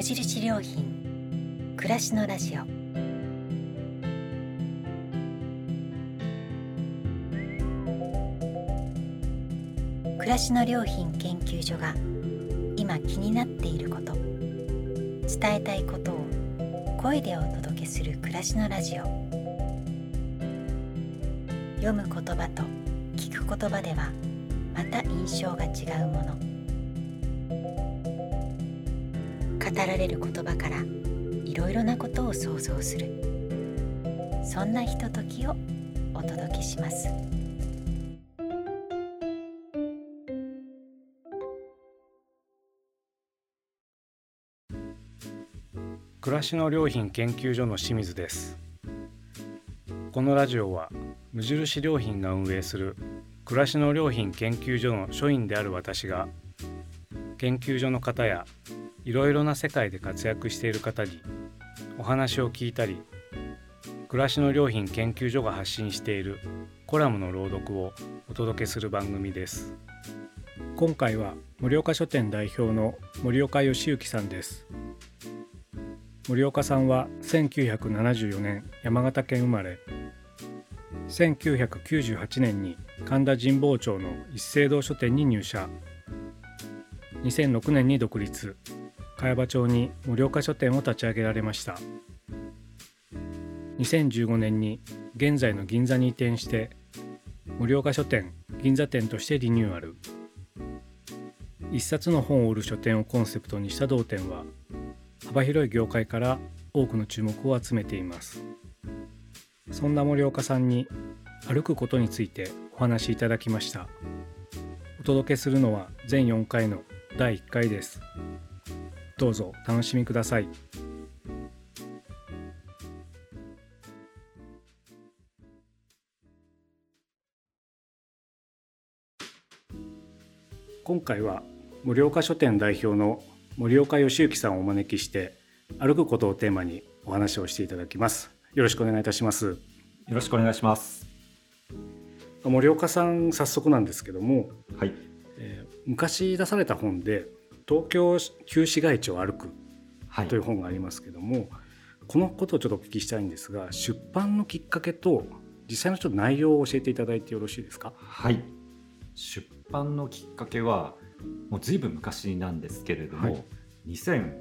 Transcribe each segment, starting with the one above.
無印良品暮らしのラジオ。暮らしの良品研究所が今気になっていること伝えたいことを声でお届けする暮らしのラジオ。読む言葉と聞く言葉ではまた印象が違うもの。語られる言葉からいろいろなことを想像する。そんなひとときをお届けします。暮らしの良品研究所の清水です。このラジオは無印良品が運営する暮らしの良品研究所の所員である私が研究所の方やいろいろな世界で活躍している方にお話を聞いたり暮らしの良品研究所が発信しているコラムの朗読をお届けする番組です。今回は盛岡書店代表の森岡義行さんです。森岡さんは1974年山形県生まれ。1998年に神田神保町の一斉堂書店に入社。2006年に独立。茅場町に盛岡書店を立ち上げられました。2015年に現在の銀座に移転して盛岡書店銀座店としてリニューアル。一冊の本を売る書店をコンセプトにした同店は幅広い業界から多くの注目を集めています。そんな森岡さんに歩くことについてお話しいただきました。お届けするのは全4回の第1回です。どうぞお楽しみください。今回は盛岡書店代表の森岡義行さんをお招きして歩くことをテーマにお話をしていただきます。よろしくお願いいたします。よろしくお願いします。森岡さん早速なんですけども、はい。えー、昔出された本で東京旧市街地を歩くという本がありますけども、はい、このことをちょっとお聞きしたいんですが出版のきっかけと実際のちょっと内容を教えていただいてよろしいですか？はい。出版のきっかけはもうずいぶん昔なんですけれども、はい、2005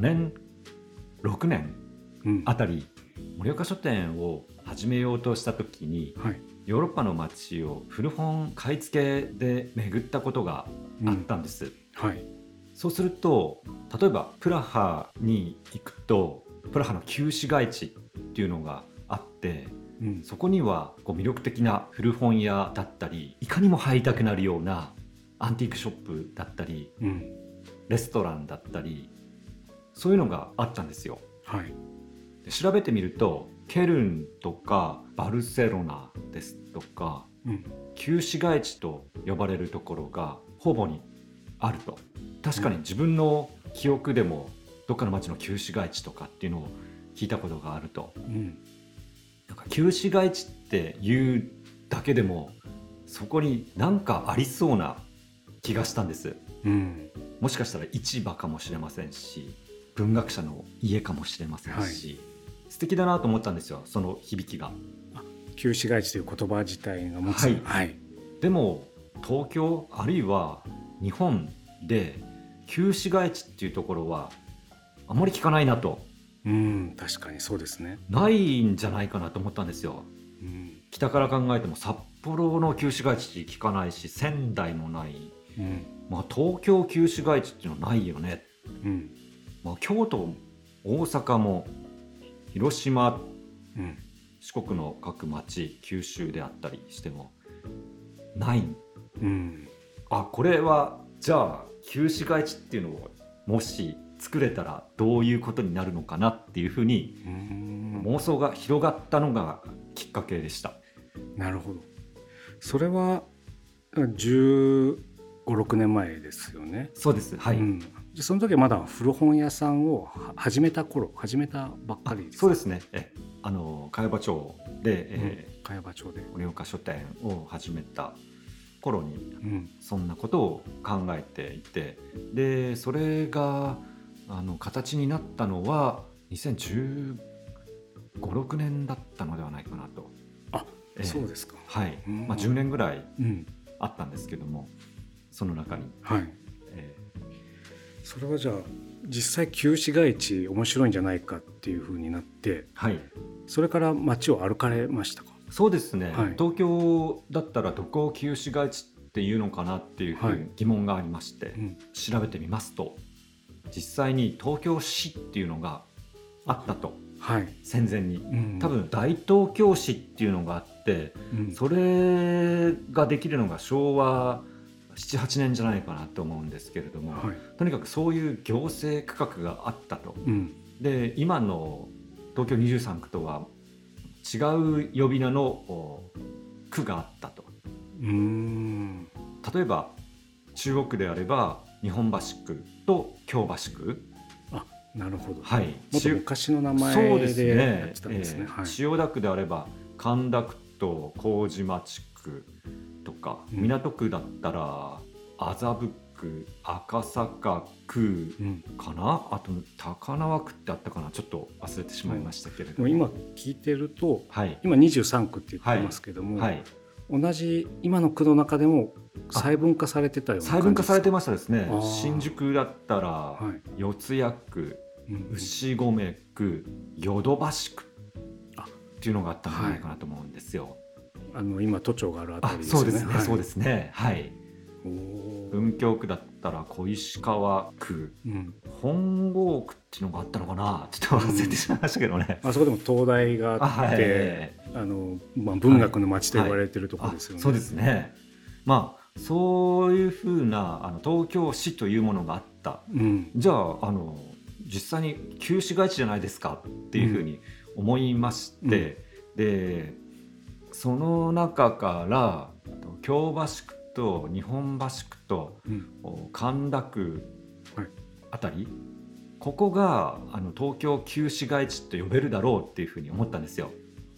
年6年あたり、うん、盛岡書店を始めようとした時に、はい、ヨーロッパの街を古本買い付けで巡ったことがあったんです。うん、はい、そうすると例えばプラハに行くとプラハの旧市街地っていうのがあってうん、そこにはこう魅力的な古本屋だったりいかにも入りたくなるようなアンティークショップだったり、うん、レストランだったりそういうのがあったんですよ。はい、で調べてみるとケルンとかバルセロナですとか、うん、旧市街地と呼ばれるところがほぼにあると。確かに自分の記憶でもどっかの町の旧市街地とかっていうのを聞いたことがあると、うん、なんか旧市街地っていうだけでもそこに何かありそうな気がしたんです、うん、もしかしたら市場かもしれませんし文学者の家かもしれませんし、はい、素敵だなと思ったんですよその響きが。旧市街地という言葉自体が持つ、はい、はい、でも東京あるいは日本で旧市街地っていうところはあまり聞かないなと。うん確かにそうですね。ないんじゃないかなと思ったんですよ、うん、北から考えても札幌の旧市街地聞かないし仙台もない。うん、まあ、東京旧市街地っていうのはないよね、うん。まあ、京都大阪も広島、うん、四国の各町九州であったりしてもない、うん、あこれはじゃあ旧市街地っていうのをもし作れたらどういうことになるのかなっていうふうに妄想が広がったのがきっかけでした。なるほど。それは10 56年前ですよね。そうです。はい、うん、その時はまだ古本屋さんを始めた頃始めたばっかりそうですねえあの茅場町で、えー、茅場町で盛岡書店を始めた頃に、うん、そんなことを考えていてでそれがあの形になったのは2015、6年だったのではないかなと。あ、えー、そうですか。はい。まあ10年ぐらいあったんですけども、その中に。はい。えー、それはじゃあ実際旧市街地面白いんじゃないかっていうふうになって、はい、それから街を歩かれましたか？そうですね、はい、東京だったらどこを旧市街地っていうのかなっていうふうに疑問がありまして、はい。うん、調べてみますと実際に東京市っていうのがあったと、はい、戦前に、うん、多分大東京市っていうのがあって、うん、それができるのが昭和78年じゃないかなと思うんですけれども、はい、とにかくそういう行政区画があったと。うん、で今の東京23区とは違う呼び名の区があったと。うん。例えば中国区であれば日本橋区と京橋区。あなるほど、はい、もっと昔の名前でやってたんですね、千代田区であれば神田区と麹町区とか、うん、港区だったら麻布区赤坂区かな、うん、あと高輪区ってあったかな？ちょっしれてしまいましたけれども、今聞いてると、はい、今23区って言ってますけども、はい、同じ今の区の中でも細分化されてたような細分化されてましたですね。新宿だったら、四谷区、牛込区淀橋区っていうのがあったんじゃないかなと思うんですよ。あの今都庁があるあたりですね。そうですね、そうですね。はい。文京区だったら小石川区、うん、本郷区っていうのがあったのかな？ちょっと忘れてしまいましたけどね、うん、あそこでも東大があって、あのまあ、文学の街と呼ばれてるところですよね、はい。はい、そうですね。まあそういうふうなあの東京市というものがあった、うん、じゃああの実際に旧市街地じゃないですかっていうふうに思いまして、でその中から京橋区と日本橋区と、神田区あたり、はい、ここがあの東京旧市街地と呼べるだろうっていうふうに思ったんですよ。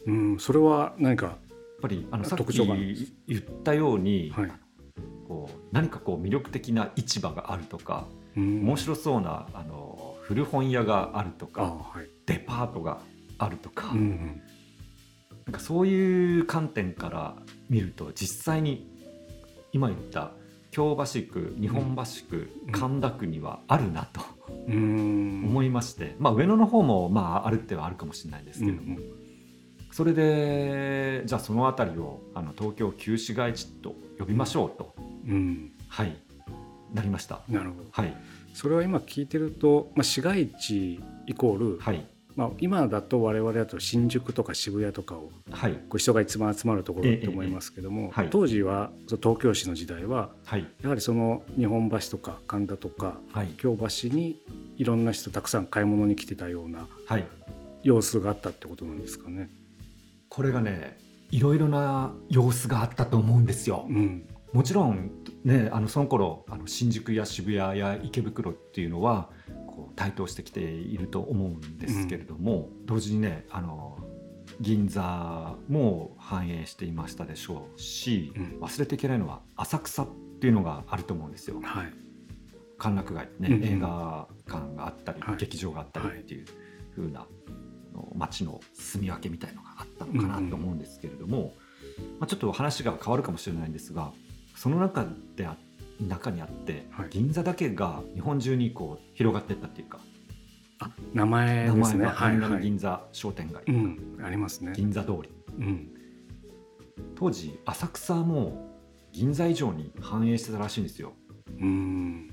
うん、それは何かやっぱりあのさっき言ったように、はい、こう何かこう魅力的な市場があるとか、うん、面白そうなあの古本屋があるとか、はい、デパートがあるとか、うんうん、なんかそういう観点から見ると実際に今言った京橋区日本橋区、神田区にはあるなと。思いまして、まあ、上野の方もまああるってはあるかもしれないですけれども、それでじゃあその辺りをあの東京旧市街地と呼びましょうと、はい。なりました。なるほど、はい、それは今聞いてると、まあ、市街地イコール、はいまあ、今だと我々だと新宿とか渋谷とかを、はい、こう人が一番集まるところだと思いますけども、はい、当時は東京市の時代は、はい、やはりその日本橋とか神田とか、はい、京橋にいろんな人たくさん買い物に来てたような様子があったってことなんですかね。これがねいろいろな様子があったと思うんですよ。うん、もちろんねあのその頃あの新宿や渋谷や池袋っていうのは台頭してきていると思うんですけれども、うん、同時にねあの銀座も反映していましたでしょうし、うん、忘れていけないのは浅草っていうのがあると思うんですよ。はい、歓楽街ね、うんうん、映画館があったり、はい、劇場があったりっていう風な街の住み分けみたいのがあったのかなと思うんですけれども、うんうん、まあ、ちょっと話が変わるかもしれないんですがその中であっ中にあって、はい、銀座だけが日本中にこう広がっていったっていうか。あ名前ですね。名前が銀座商店街、はいはいうん、ありますね。銀座通り、うん、当時浅草も銀座以上に繁栄してたらしいんですよ。うん。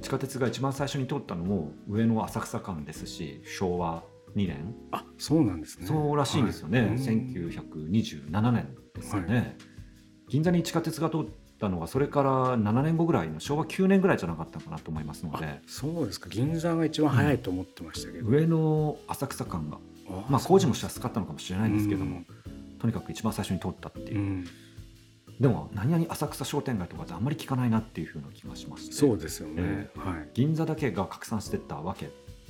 地下鉄が一番最初に通ったのも上野浅草間ですし昭和2年。あそうなんですね。そうらしいんですよね、はい、1927年ですよね、はい、銀座に地下鉄が通ったのがそれから7年後ぐらいの昭和9年ぐらいじゃなかったかなと思いますので。そうですか。銀座が一番早いと思ってましたけど、うん、上の浅草間がまあ工事もしやすかったのかもしれないんですけども、とにかく一番最初に通ったっていう、うん、でも何々浅草商店街とかってあんまり聞かないなっていうふうな気がしましてそうですよね、えー、はい、銀座だけが拡散していったわけ。っ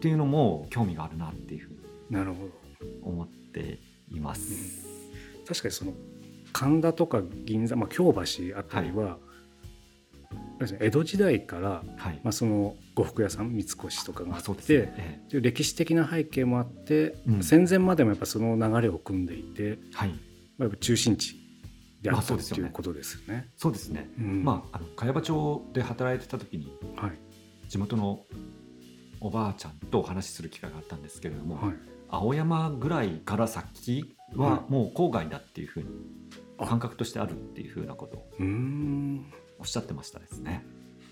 ていうのも興味があるなっていうふうに思っています。確かにその神田とか銀座、まあ、京橋あたりは、はい、江戸時代から、はい。まあ、その呉服屋さん三越とかがあってね、えで歴史的な背景もあって、うん。戦前までもやっぱその流れを組んでいて、えはい。まあ、やっぱ中心地であまあったっそうですよね。ていうことですよね。そうですね、うん。まああの茅場町で働いてた時にはい。地元のおばあちゃんとお話しする機会があったんですけれども、はい青山ぐらいから先はもう郊外だっていうふうにあ。感覚としてあるっていうふうなことをおっしゃってましたですね。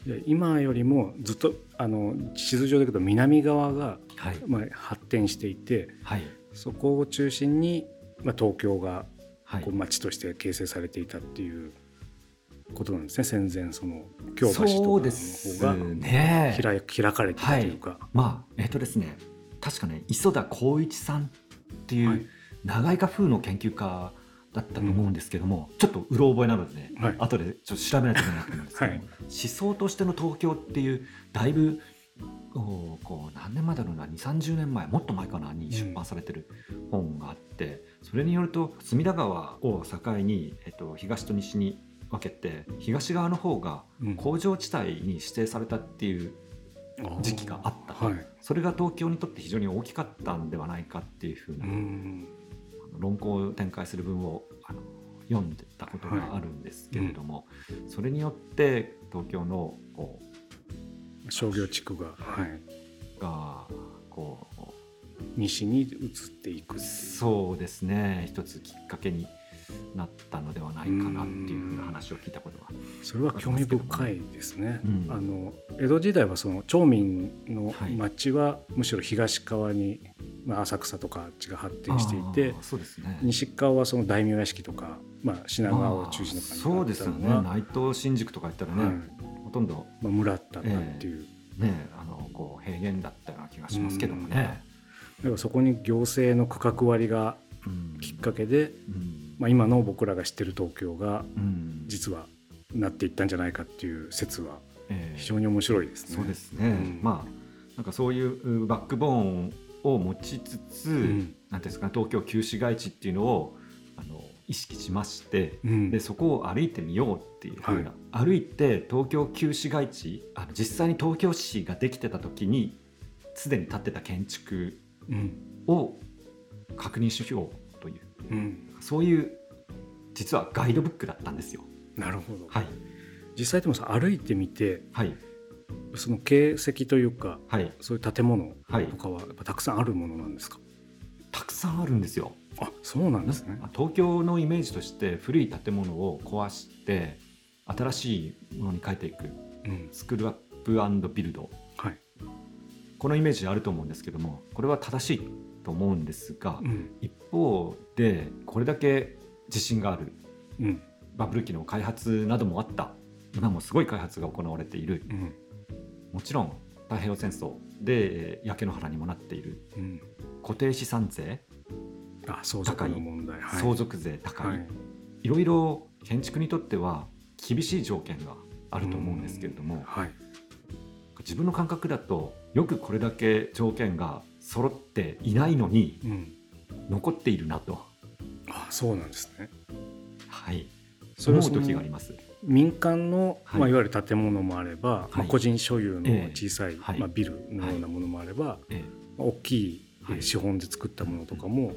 で今よりもずっとあの地図上でいくと南側が、はい、まあ、発展していてはい。そこを中心に、まあ、東京がはい。こう町として形成されていたっていうことなんですね。戦前その京橋とかの方がね。開開かれていたというか、まあえっ、とですね確かね磯田光一さんっていう、はい。長井画風の研究家だったと思うんですけども、ちょっとうろ覚えなのでね、はい。後でちょっと調べないといけないと思うんですけども、はい。思想としての東京っていうだいぶおこう何年前だろうな2 3 0年前もっと前かなに出版されてる本があって、それによると隅田川を境に、えっと、東と西に分けて東側の方がうん。工場地帯に指定されたっていう時期があった。とはい。それが東京にとって非常に大きかったんではないかっていうふううな、ん論考を展開する文をあの読んでたことがあるんですけれども、それによって東京のこ商業地区が、はい、うがこ西に移っていくう。そうですね。一つきっかけになったのではないかなっていうふうな話を聞いたことがそれは興味深いですね。うん。あの江戸時代はその町民のはい。町はむしろ東側に、まあ、浅草とかあっちが発展していてね。西側はその大名屋敷とか、まあ、品川を中心の感じそうですよね。が内藤新宿とか言ったらね、はい。ほとんどまあ、村だったっていう、ねあのこう平原だったような気がしますけどもね。だからそこに行政の区画割りがうん。きっかけで、うん。まあ、今の僕らが知ってる東京がうん。実はなっていったんじゃないかっていう説はええ。非常に面白いですね。そうですね、うん。まあなんかそういうバックボーンを持ちつつ、ん。なんていうんですかね東京旧市街地っていうのをあの意識しまして、うん。でそこを歩いてみようっていうふうな、歩いて東京旧市街地あの実際に東京市ができてた時にすでに建ってた建築うん。を確認しようという。うん、そういう実はガイドブックだったんですよ。なるほど、はい、実際でもさ歩いてみてはい、その形跡というかはい、そういう建物はい。とかはやっぱたくさんあるものなんですか、たくさんあるんですよ。あそうなんですね。東京のイメージとして古い建物を壊して新しいものに変えていく。うん。スクールアップビルド。はい。このイメージあると思うんですけどもこれは正しいと思うんですが、うん。一方でこれだけ自信がある。うんバブル期の開発などもあった。今もすごい開発が行われている。うん。もちろん太平洋戦争でえー焼け野原にもなっている。うん。固定資産税、あ相続の問題、はい、相続税高い、はい。いろいろ建築にとっては厳しい条件があると思うんですけれどもはい。自分の感覚だとよくこれだけ条件が揃っていないのにうん、残っているなと、あそうなんですね。はい、それは時があります。民間の、はい。まあ、いわゆる建物もあれば、まあ、個人所有のええ。小さい、はい。まあ、ビルのようなものもあれば、えまあ大きい、資本で作ったものとかも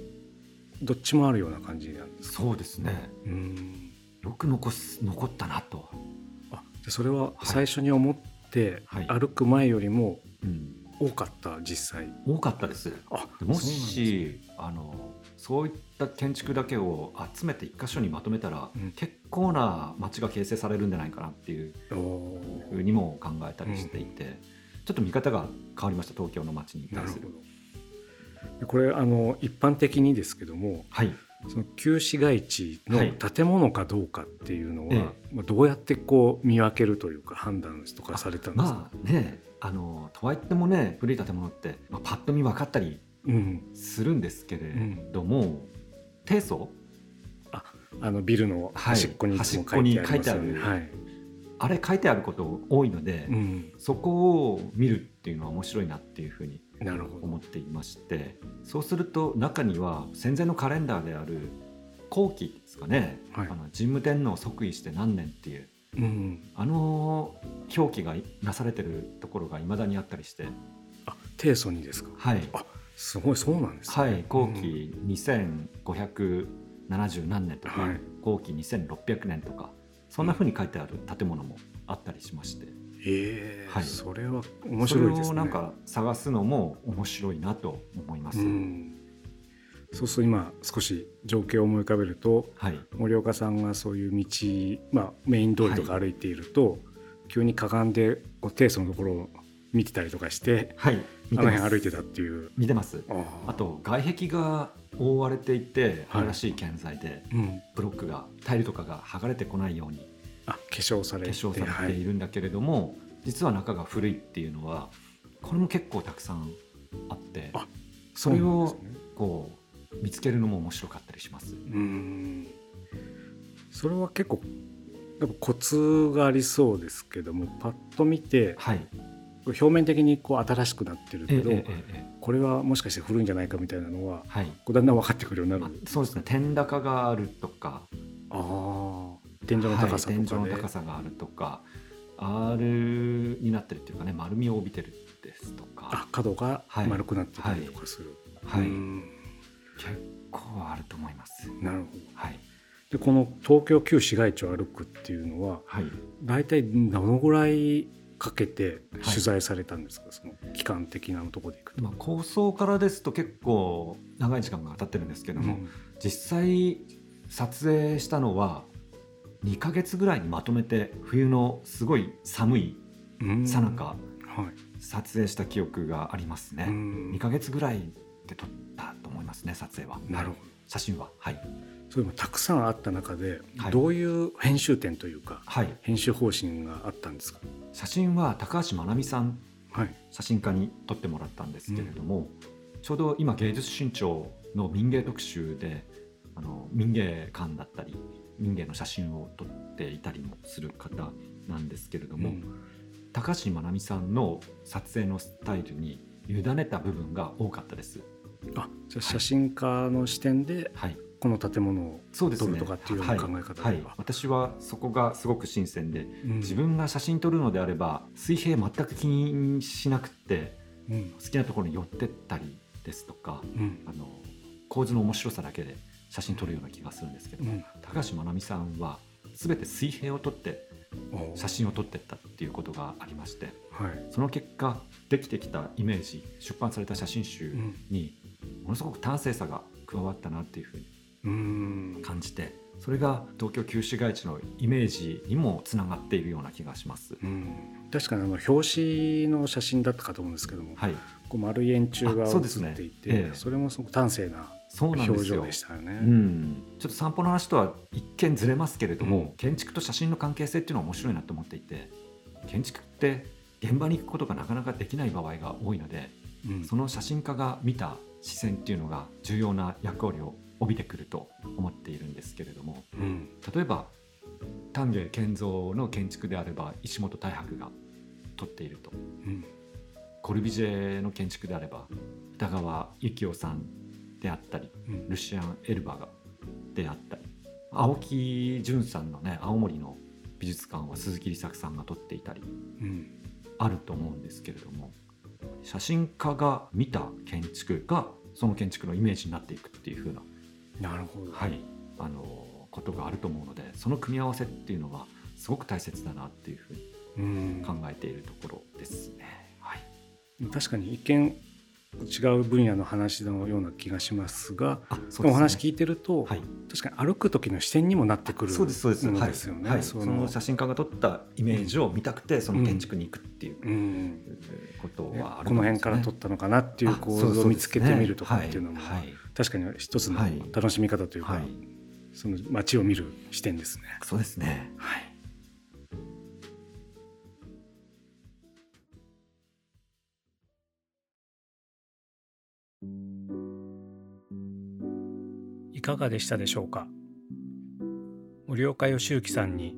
どっちもあるような感じなんえですか？そうですね。うん。よく残す残ったなと、あでそれは最初に思ってはい。歩く前よりもうん、多かった実際。多かったです。あもしあのそういった建築だけを集めて一箇所にまとめたら、うん。結構な街が形成されるんじゃないかなっていうふうにも考えたりしていて、ちょっと見方が変わりました東京の街に対する。でこれあの一般的にですけどもはい、その旧市街地のはい。建物かどうかっていうのは、えまあ、どうやってこう見分けるというか判断とかされたんですか、まあねあのとはいってもね古い建物って、まあ、パッと見分かったりうん、するんですけれども、低層あのビルの端っこにいつも書いてありますよね。はいはい。あれ書いてあること多いので、うん、そこを見るっていうのは面白いなっていうふうに。思っていましてそうすると中には戦前のカレンダーである後期ですかね、はい。あの神武天皇即位して何年っていううん、あの表記がなされてるところがいまだにあったりして。あ提訴にですか？はい。あすごいそうなんです、ね、はい後期2570何年とか、はい、後期2600年とかそんなふうに書いてある建物もあったりしまして、えー、はい、それは面白いですね。なんか探すのも面白いなと思います。うん。そうすると今少し情景を思い浮かべると、はい、森岡さんがそういう道、まあ、メイン通りとか歩いていると、はい、急にかがんでこうテースのところを見てたりとかして、はい、あの辺歩いてたっていう。見てます。あと外壁が覆われていて新しい建材で、はいうん、ブロックがタイルとかが剥がれてこないようにあ化粧されて化粧されているんだけれども、はい、実は中が古いっていうのはこれも結構たくさんあってそれをこう見つけるのも面白かったりします。うん。それは結構やっぱコツがありそうですけどもパッと見て、はい、表面的にこう新しくなってるけど、えええ、これはもしかして古いんじゃないかみたいなのは、はい、だんだん分かってくるようになる。そうですね。天高があるとかああ。天井の高さとか、ね。はい、天井の高さがあるとか R になってるっていうかね丸みを帯びてるですとか。あ角が丸くなってたりとかする、はい、はい、結構あると思います。なるほど、はい、でこの東京旧市街地を歩くっていうのは、はい、大体どのぐらいかけて取材されたんですか、はい、その期間的なところでいくと、まあ、構想からですと結構長い時間が経ってるんですけども、うん、実際撮影したのは2か月ぐらいにまとめて冬のすごい寒いさなか撮影した記憶がありますね、2か月ぐらいで撮ったと思いますね撮影は。なるほど。写真は。はいそれもたくさんあった中で、どういう編集点というか、はい、編集方針があったんですか？写真は高橋真奈美さん、はい、写真家に撮ってもらったんですけれども、うん、ちょうど今芸術新潮の民芸特集であの民芸館だったり民芸の写真を撮っていたりもする方なんですけれども、うん、高橋真奈美さんの撮影のスタイルに委ねた部分が多かったです。あじゃあ写真家の視点で、はい、この建物を撮るとかっていうような考え方で、は。いはい、私はそこがすごく新鮮で、うん、自分が写真撮るのであれば水平全く気にしなくて、うん、好きなところに寄ってったりですとか、うん、あの構図の面白さだけで写真撮るような気がするんですけども、高橋真奈美さんは全て水平を撮って写真を撮ってったっていうことがありまして、はい、その結果できてきたイメージ出版された写真集にものすごく端正さが加わったなっていうふうに感じてそれが東京旧市街地のイメージにもつながっているような気がします。確かにあの表紙の写真だったかと思うんですけども、はい、こう丸い円柱が写っていてそ、ねええ、それもすごく端正な表情でしたよね、うん、ちょっと散歩の話とは一見ずれますけれども、うん、建築と写真の関係性っていうのは面白いなと思っていて建築って現場に行くことがなかなかできない場合が多いので、うん、その写真家が見た視線っていうのが重要な役割を帯びてくると思っているんですけれども、うん、例えば丹下健三の建築であれば石本大博が撮っていると、うん、コルビジェの建築であれば北川幸雄さんであったり、うん、ルシアン・エルバガであったり青木淳さんのね青森の美術館は鈴木梨作さんが撮っていたり、あると思うんですけれども写真家が見た建築がその建築のイメージになっていくっていう風ななるほど、はい、あのことがあると思うのでその組み合わせっていうのはすごく大切だなっていうふうに考えているところですね。はい、確かに一見違う分野の話のような気がしますが、すね、お話聞いてると、はい、確かに歩く時の視点にもなってくるそうですそうです。ですよね、はい。はい、その写真家が撮ったイメージを見たくて、その建築に行くっていうことはある、ね、この辺から撮ったのかなっていう構図を見つけてみるとかっていうのも、確かに一つの楽しみ方というか、その街を見る視点ですね。そうですね、はい。かがでしたでしょうか？森岡義行さんに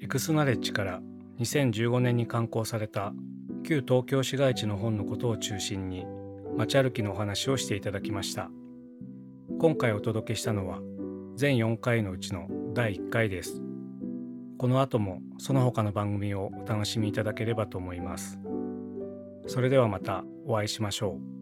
エクスナレッジから2015年に刊行された旧東京市街地の本のことを中心に街歩きのお話をしていただきました今回お届けしたのは全4回のうちの第1回ですこの後もその他の番組をお楽しみいただければと思います。それではまたお会いしましょう。